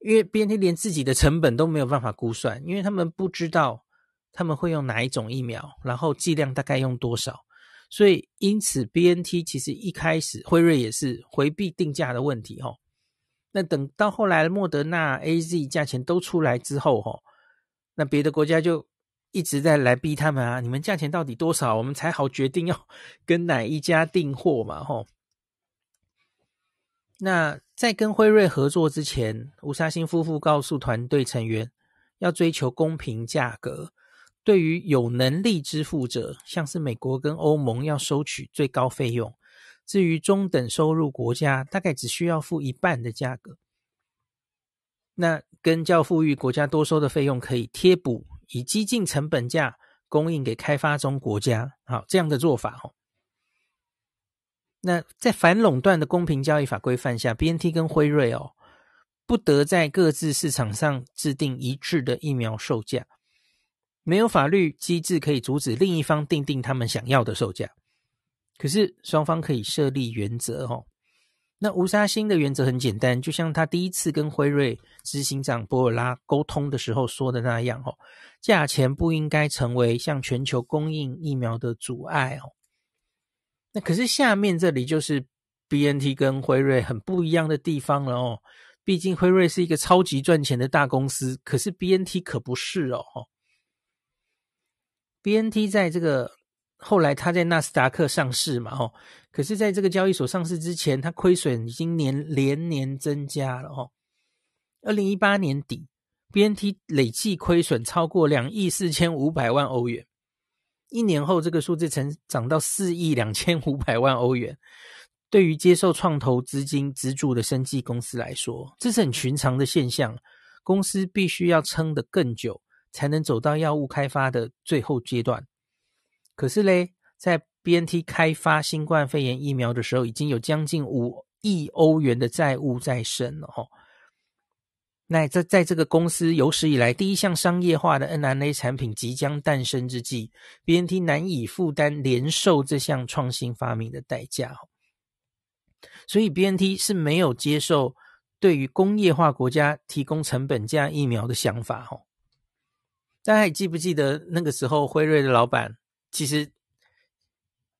因为 BNT 连自己的成本都没有办法估算，因为他们不知道他们会用哪一种疫苗，然后剂量大概用多少，所以因此 BNT 其实一开始辉瑞也是回避定价的问题哈。那等到后来莫德纳、AZ 价钱都出来之后哈，那别的国家就。一直在来逼他们啊！你们价钱到底多少，我们才好决定要 [LAUGHS] 跟哪一家订货嘛？吼。那在跟辉瑞合作之前，吴沙星夫妇告诉团队成员，要追求公平价格。对于有能力支付者，像是美国跟欧盟，要收取最高费用；至于中等收入国家，大概只需要付一半的价格。那跟较富裕国家多收的费用可以贴补。以激进成本价供应给开发中国家，好，这样的做法哦。那在反垄断的公平交易法规范下，BNT 跟辉瑞哦，不得在各自市场上制定一致的疫苗售价，没有法律机制可以阻止另一方定定他们想要的售价。可是双方可以设立原则哦。那吴沙星的原则很简单，就像他第一次跟辉瑞执行长博尔拉沟通的时候说的那样哦，价钱不应该成为向全球供应疫苗的阻碍哦。那可是下面这里就是 BNT 跟辉瑞很不一样的地方了哦，毕竟辉瑞是一个超级赚钱的大公司，可是 BNT 可不是哦。BNT 在这个。后来他在纳斯达克上市嘛，哦，可是在这个交易所上市之前，他亏损已经年连年增加了，哦。二零一八年底，BNT 累计亏损超过两亿四千五百万欧元，一年后这个数字成长到四亿两千五百万欧元。对于接受创投资金资助的生技公司来说，这是很寻常的现象。公司必须要撑得更久，才能走到药物开发的最后阶段。可是嘞，在 BNT 开发新冠肺炎疫苗的时候，已经有将近五亿欧元的债务在身了哦。那在在这个公司有史以来第一项商业化的 mRNA 产品即将诞生之际，BNT 难以负担连售这项创新发明的代价。所以 BNT 是没有接受对于工业化国家提供成本价疫苗的想法哦。大家还记不记得那个时候辉瑞的老板？其实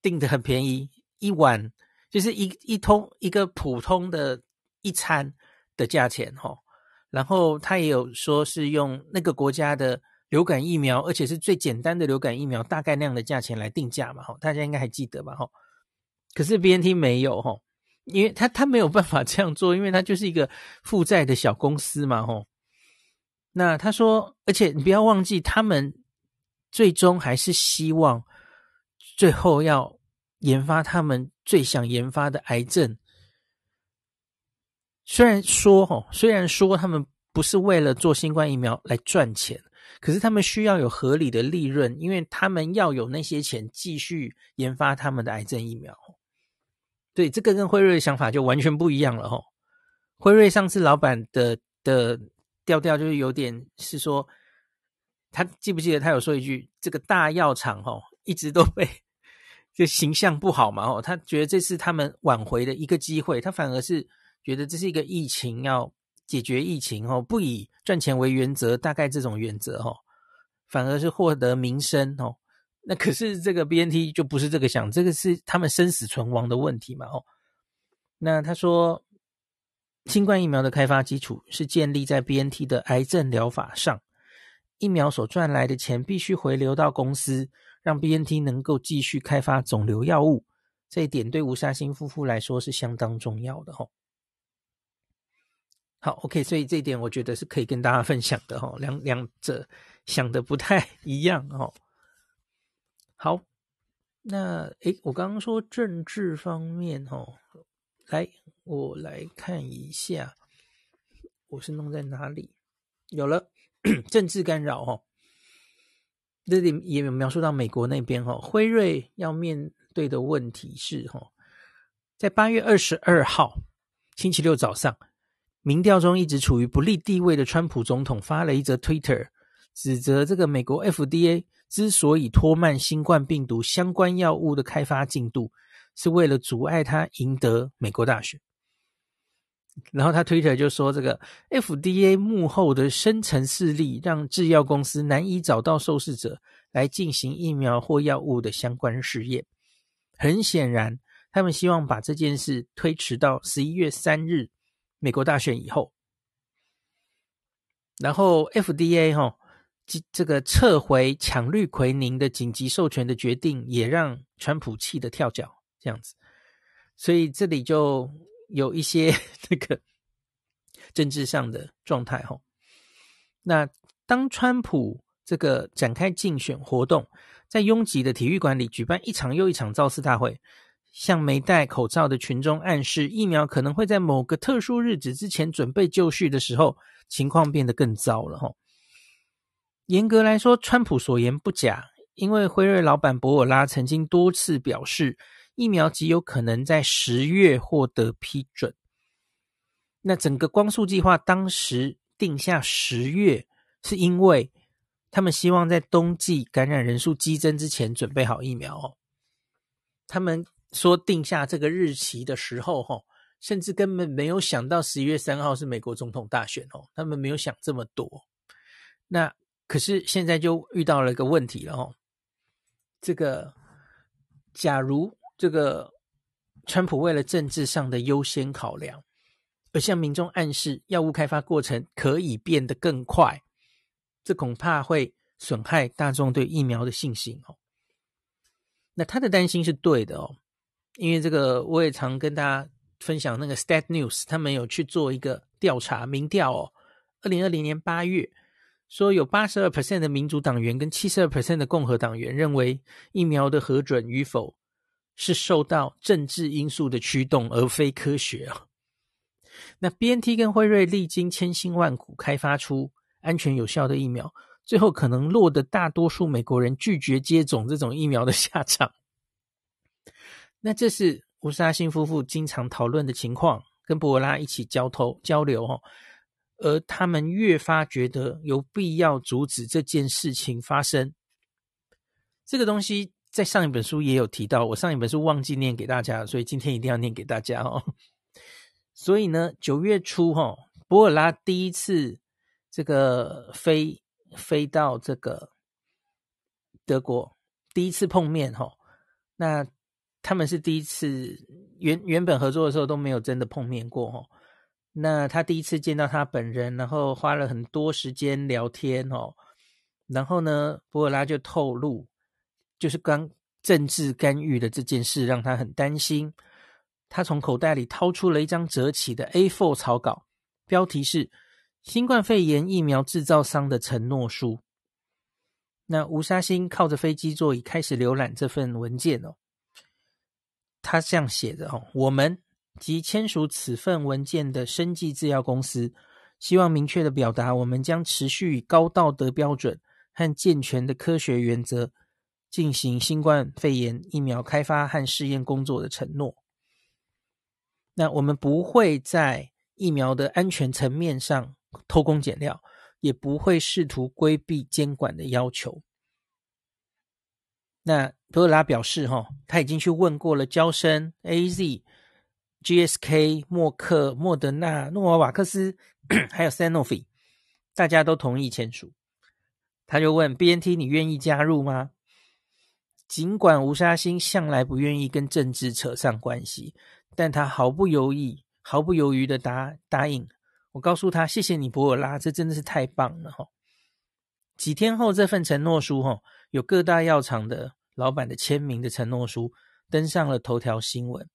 订的很便宜，一碗就是一一通一个普通的一餐的价钱哈。然后他也有说是用那个国家的流感疫苗，而且是最简单的流感疫苗，大概那样的价钱来定价嘛哈。大家应该还记得吧哈？可是 BNT 没有哈，因为他他没有办法这样做，因为他就是一个负债的小公司嘛哈。那他说，而且你不要忘记他们。最终还是希望最后要研发他们最想研发的癌症。虽然说哈，虽然说他们不是为了做新冠疫苗来赚钱，可是他们需要有合理的利润，因为他们要有那些钱继续研发他们的癌症疫苗。对，这个跟辉瑞的想法就完全不一样了哈。辉瑞上次老板的的调调就是有点是说。他记不记得他有说一句：“这个大药厂哦，一直都被 [LAUGHS] 就形象不好嘛哦，他觉得这是他们挽回的一个机会，他反而是觉得这是一个疫情要解决疫情哦，不以赚钱为原则，大概这种原则哦，反而是获得民生哦。那可是这个 BNT 就不是这个想，这个是他们生死存亡的问题嘛哦。那他说，新冠疫苗的开发基础是建立在 BNT 的癌症疗法上。”疫苗所赚来的钱必须回流到公司，让 BNT 能够继续开发肿瘤药物。这一点对吴沙星夫妇来说是相当重要的吼。好，OK，所以这一点我觉得是可以跟大家分享的吼。两两者想的不太一样哦。好，那诶，我刚刚说政治方面吼，来，我来看一下，我是弄在哪里？有了。政治干扰哦，这里也有描述到美国那边哦，辉瑞要面对的问题是哦，在八月二十二号星期六早上，民调中一直处于不利地位的川普总统发了一则 Twitter，指责这个美国 FDA 之所以拖慢新冠病毒相关药物的开发进度，是为了阻碍他赢得美国大选。然后他推特就说：“这个 FDA 幕后的深层势力，让制药公司难以找到受试者来进行疫苗或药物的相关试验。很显然，他们希望把这件事推迟到十一月三日美国大选以后。然后 FDA 哈，这这个撤回抢氯喹宁的紧急授权的决定，也让川普气得跳脚。这样子，所以这里就。”有一些 [LAUGHS] 这个政治上的状态哈。那当川普这个展开竞选活动，在拥挤的体育馆里举办一场又一场造势大会，向没戴口罩的群众暗示疫苗可能会在某个特殊日子之前准备就绪的时候，情况变得更糟了哈。严格来说，川普所言不假，因为辉瑞老板博尔拉曾经多次表示。疫苗极有可能在十月获得批准。那整个光速计划当时定下十月，是因为他们希望在冬季感染人数激增之前准备好疫苗哦。他们说定下这个日期的时候，哈，甚至根本没有想到十一月三号是美国总统大选哦，他们没有想这么多。那可是现在就遇到了一个问题了哦，这个假如。这个川普为了政治上的优先考量，而向民众暗示药物开发过程可以变得更快，这恐怕会损害大众对疫苗的信心哦。那他的担心是对的哦，因为这个我也常跟大家分享那个 Stat News，他们有去做一个调查民调哦，二零二零年八月说有八十二 percent 的民主党员跟七十二 percent 的共和党员认为疫苗的核准与否。是受到政治因素的驱动，而非科学啊。那 BNT 跟辉瑞历经千辛万苦开发出安全有效的疫苗，最后可能落得大多数美国人拒绝接种这种疫苗的下场。那这是吴沙欣夫妇经常讨论的情况，跟博尔拉一起交头交流哦，而他们越发觉得有必要阻止这件事情发生。这个东西。在上一本书也有提到，我上一本书忘记念给大家，所以今天一定要念给大家哦。所以呢，九月初哈，博尔拉第一次这个飞飞到这个德国，第一次碰面哈。那他们是第一次原原本合作的时候都没有真的碰面过哈。那他第一次见到他本人，然后花了很多时间聊天哦。然后呢，博尔拉就透露。就是刚政治干预的这件事让他很担心，他从口袋里掏出了一张折起的 A4 草稿，标题是“新冠肺炎疫苗制造商的承诺书”。那吴沙欣靠着飞机座椅开始浏览这份文件哦，他这样写的哦：“我们及签署此份文件的生技制药公司，希望明确的表达，我们将持续以高道德标准和健全的科学原则。”进行新冠肺炎疫苗开发和试验工作的承诺。那我们不会在疫苗的安全层面上偷工减料，也不会试图规避监管的要求。那博尔拉表示，哈，他已经去问过了，娇生、AZ、GSK、默克、莫德纳、诺瓦瓦克斯，还有 Sanofi，大家都同意签署。他就问 BNT，你愿意加入吗？尽管吴沙欣向来不愿意跟政治扯上关系，但他毫不犹豫、毫不犹豫的答答应。我告诉他：“谢谢你，博尔拉，这真的是太棒了！”哈。几天后，这份承诺书哈，有各大药厂的老板的签名的承诺书登上了头条新闻。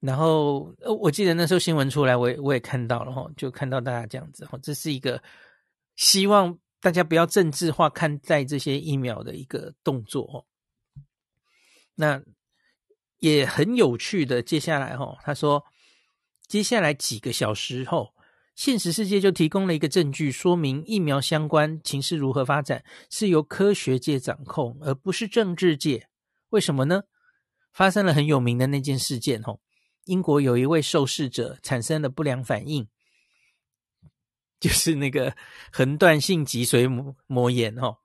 然后呃，我记得那时候新闻出来，我也我也看到了哈，就看到大家这样子哈，这是一个希望。大家不要政治化看待这些疫苗的一个动作哦。那也很有趣的，接下来哈，他说，接下来几个小时后，现实世界就提供了一个证据，说明疫苗相关情势如何发展是由科学界掌控，而不是政治界。为什么呢？发生了很有名的那件事件哦，英国有一位受试者产生了不良反应。就是那个横断性脊髓膜膜炎哦，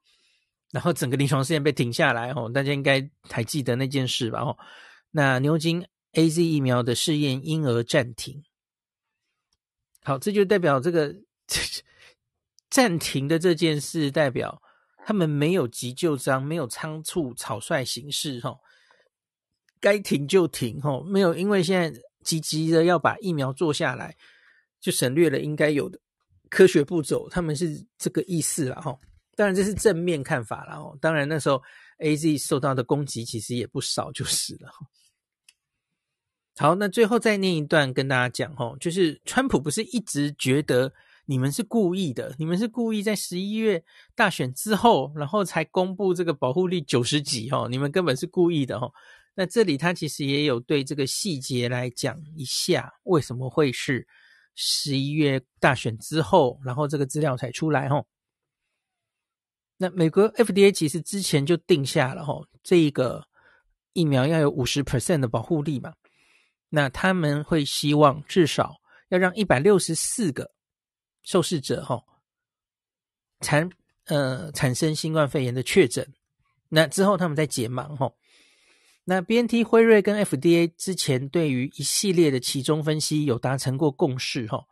然后整个临床试验被停下来哦，大家应该还记得那件事吧？哦，那牛津 AZ 疫苗的试验因而暂停。好，这就代表这个暂停的这件事，代表他们没有急就章，没有仓促草率行事，哈，该停就停，哈，没有因为现在急急的要把疫苗做下来，就省略了应该有的科学步骤，他们是这个意思了，哈。当然这是正面看法了哦。当然那时候 AZ 受到的攻击其实也不少，就是了。好，那最后再念一段跟大家讲哦，就是川普不是一直觉得你们是故意的，你们是故意在十一月大选之后，然后才公布这个保护力九十几哦，你们根本是故意的哦。那这里他其实也有对这个细节来讲一下，为什么会是十一月大选之后，然后这个资料才出来哦。那美国 FDA 其实之前就定下了吼，这一个疫苗要有五十 percent 的保护力嘛，那他们会希望至少要让一百六十四个受试者吼产呃产生新冠肺炎的确诊，那之后他们再解盲吼。那 BNT 辉瑞跟 FDA 之前对于一系列的期中分析有达成过共识吼。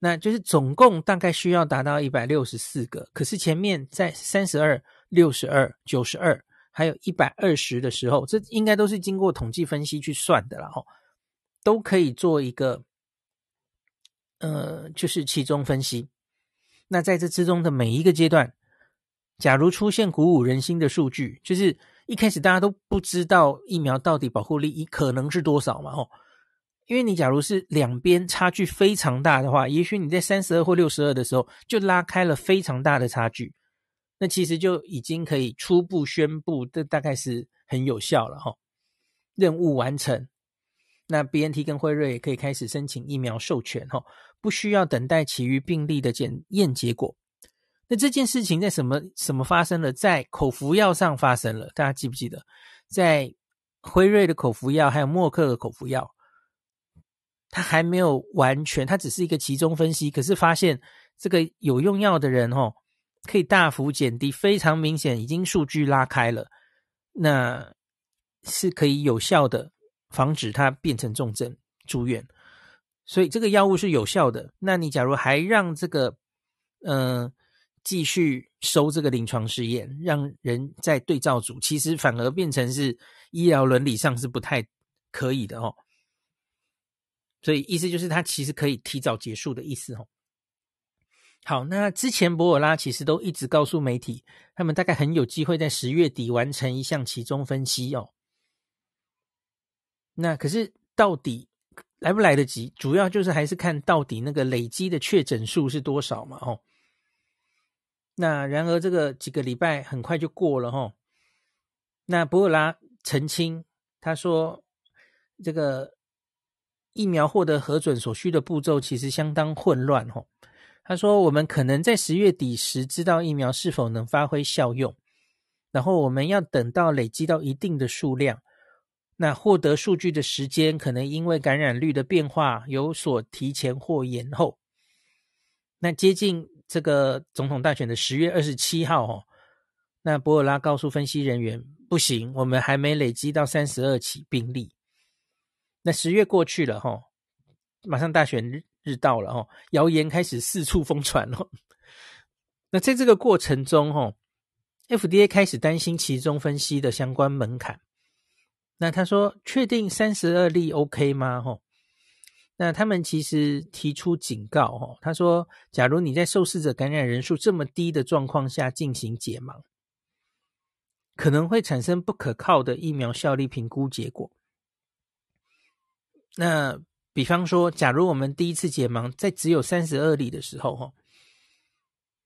那就是总共大概需要达到一百六十四个，可是前面在三十二、六十二、九十二，还有一百二十的时候，这应该都是经过统计分析去算的了哈，都可以做一个，呃，就是期中分析。那在这之中的每一个阶段，假如出现鼓舞人心的数据，就是一开始大家都不知道疫苗到底保护力可能是多少嘛，吼。因为你假如是两边差距非常大的话，也许你在三十二或六十二的时候就拉开了非常大的差距，那其实就已经可以初步宣布，这大概是很有效了哈。任务完成，那 BNT 跟辉瑞也可以开始申请疫苗授权哈，不需要等待其余病例的检验结果。那这件事情在什么什么发生了？在口服药上发生了，大家记不记得？在辉瑞的口服药还有默克的口服药。它还没有完全，它只是一个期中分析，可是发现这个有用药的人哦，可以大幅减低，非常明显，已经数据拉开了，那是可以有效的防止它变成重症住院，所以这个药物是有效的。那你假如还让这个嗯、继续收这个临床试验，让人在对照组，其实反而变成是医疗伦理上是不太可以的哦。所以意思就是，它其实可以提早结束的意思哦。好，那之前博尔拉其实都一直告诉媒体，他们大概很有机会在十月底完成一项其中分析哦。那可是到底来不来得及？主要就是还是看到底那个累积的确诊数是多少嘛哦。那然而这个几个礼拜很快就过了哦。那博尔拉澄清，他说这个。疫苗获得核准所需的步骤其实相当混乱吼。他说：“我们可能在十月底时知道疫苗是否能发挥效用，然后我们要等到累积到一定的数量，那获得数据的时间可能因为感染率的变化有所提前或延后。那接近这个总统大选的十月二十七号哦，那博尔拉告诉分析人员，不行，我们还没累积到三十二起病例。”那十月过去了哈，马上大选日到了哈，谣言开始四处疯传了。[LAUGHS] 那在这个过程中哈，FDA 开始担心其中分析的相关门槛。那他说：“确定三十二例 OK 吗？”哈，那他们其实提出警告哈，他说：“假如你在受试者感染人数这么低的状况下进行解盲，可能会产生不可靠的疫苗效力评估结果。”那比方说，假如我们第一次解盲在只有三十二例的时候，哈，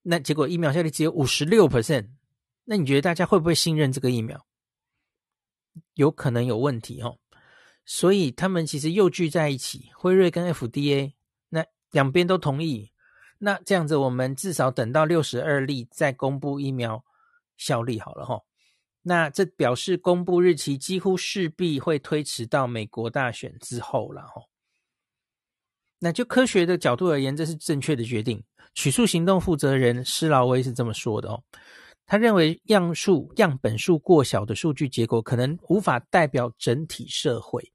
那结果疫苗效力只有五十六 percent，那你觉得大家会不会信任这个疫苗？有可能有问题，哦。所以他们其实又聚在一起，辉瑞跟 FDA，那两边都同意。那这样子，我们至少等到六十二例再公布疫苗效力好了，哈。那这表示公布日期几乎势必会推迟到美国大选之后了哈。那就科学的角度而言，这是正确的决定。取数行动负责人施劳威是这么说的哦，他认为样数样本数过小的数据结果可能无法代表整体社会。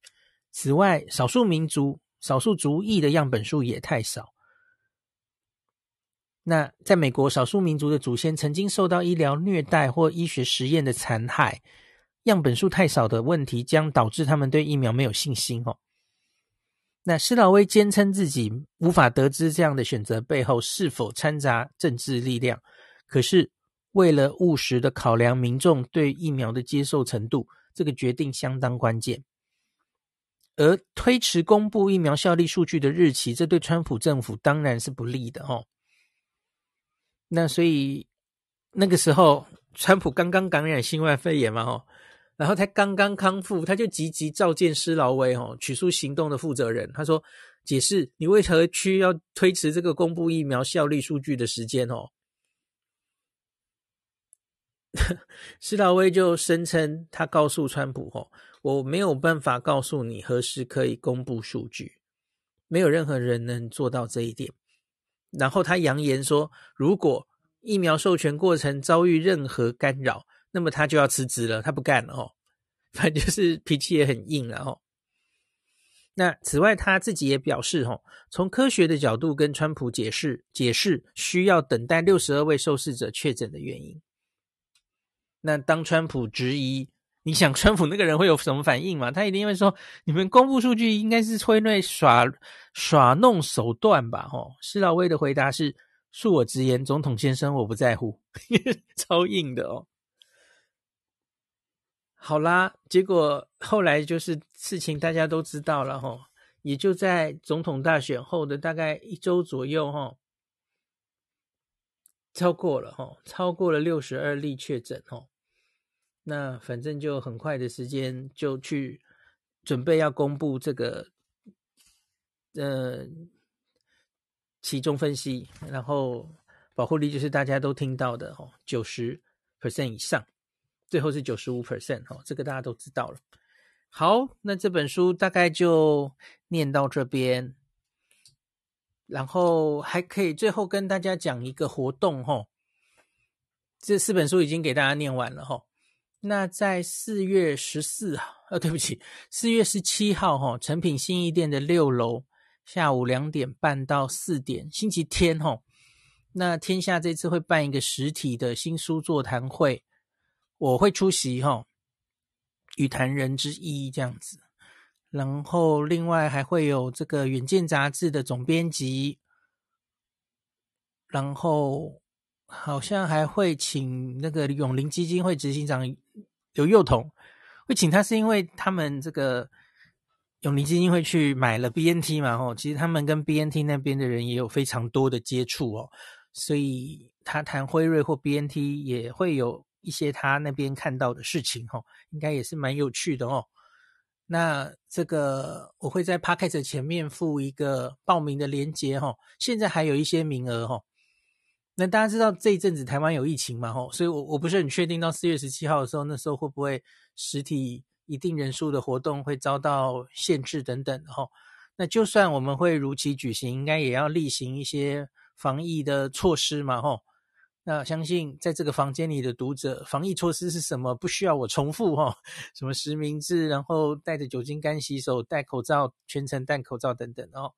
此外，少数民族、少数族裔的样本数也太少。那在美国，少数民族的祖先曾经受到医疗虐待或医学实验的残害，样本数太少的问题将导致他们对疫苗没有信心哦。那施劳威坚称自己无法得知这样的选择背后是否掺杂政治力量，可是为了务实的考量民众对疫苗的接受程度，这个决定相当关键。而推迟公布疫苗效力数据的日期，这对川普政府当然是不利的哦。那所以那个时候，川普刚刚感染新冠肺炎嘛，哦。然后他刚刚康复，他就急急召见施劳威哦，取出行动的负责人。他说：“解释你为何需要推迟这个公布疫苗效力数据的时间哦？” [LAUGHS] 施劳威就声称，他告诉川普：“哦，我没有办法告诉你何时可以公布数据，没有任何人能做到这一点。”然后他扬言说：“如果疫苗授权过程遭遇任何干扰，”那么他就要辞职了，他不干了哦，反正就是脾气也很硬了哦。那此外，他自己也表示哦，从科学的角度跟川普解释解释需要等待六十二位受试者确诊的原因。那当川普质疑，你想川普那个人会有什么反应吗？他一定会说，你们公布数据应该是催泪耍耍弄手段吧？哦，施劳威的回答是：恕我直言，总统先生，我不在乎，[LAUGHS] 超硬的哦。好啦，结果后来就是事情大家都知道了齁，也就在总统大选后的大概一周左右哈，超过了哈，超过了六十二例确诊哈，那反正就很快的时间就去准备要公布这个呃期中分析，然后保护力就是大家都听到的齁，九十 percent 以上。最后是九十五 percent 哦，这个大家都知道了。好，那这本书大概就念到这边，然后还可以最后跟大家讲一个活动哦。这四本书已经给大家念完了哈。那在四月十四号，呃，对不起，四月十七号哈，诚品信义店的六楼，下午两点半到四点，星期天哈。那天下这次会办一个实体的新书座谈会。我会出席哈，与谈人之一这样子，然后另外还会有这个《远见》杂志的总编辑，然后好像还会请那个永龄基金会执行长刘幼彤，会请他是因为他们这个永龄基金会去买了 BNT 嘛，吼，其实他们跟 BNT 那边的人也有非常多的接触哦，所以他谈辉瑞或 BNT 也会有。一些他那边看到的事情，哈，应该也是蛮有趣的哦。那这个我会在 Podcast 前面附一个报名的链接，哈，现在还有一些名额，哈。那大家知道这一阵子台湾有疫情嘛，哈，所以我我不是很确定到四月十七号的时候，那时候会不会实体一定人数的活动会遭到限制等等，哈。那就算我们会如期举行，应该也要例行一些防疫的措施嘛，哈。那相信在这个房间里的读者，防疫措施是什么？不需要我重复哈，什么实名制，然后带着酒精干洗手，戴口罩，全程戴口罩等等哦。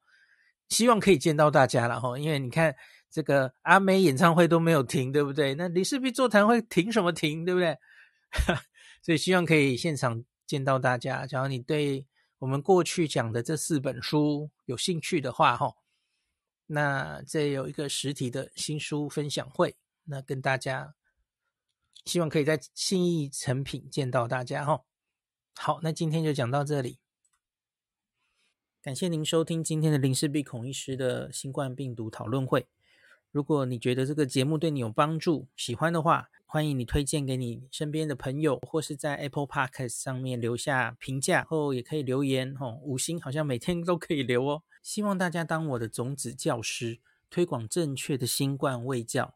希望可以见到大家了哈，因为你看这个阿妹演唱会都没有停，对不对？那李氏璧座谈会停什么停，对不对？[LAUGHS] 所以希望可以现场见到大家。假如你对我们过去讲的这四本书有兴趣的话哈，那这有一个实体的新书分享会。那跟大家，希望可以在信义诚品见到大家哈。好，那今天就讲到这里，感谢您收听今天的林氏璧孔医师的新冠病毒讨论会。如果你觉得这个节目对你有帮助，喜欢的话，欢迎你推荐给你身边的朋友，或是在 Apple Podcast 上面留下评价，后也可以留言哦，五星好像每天都可以留哦。希望大家当我的种子教师，推广正确的新冠卫教。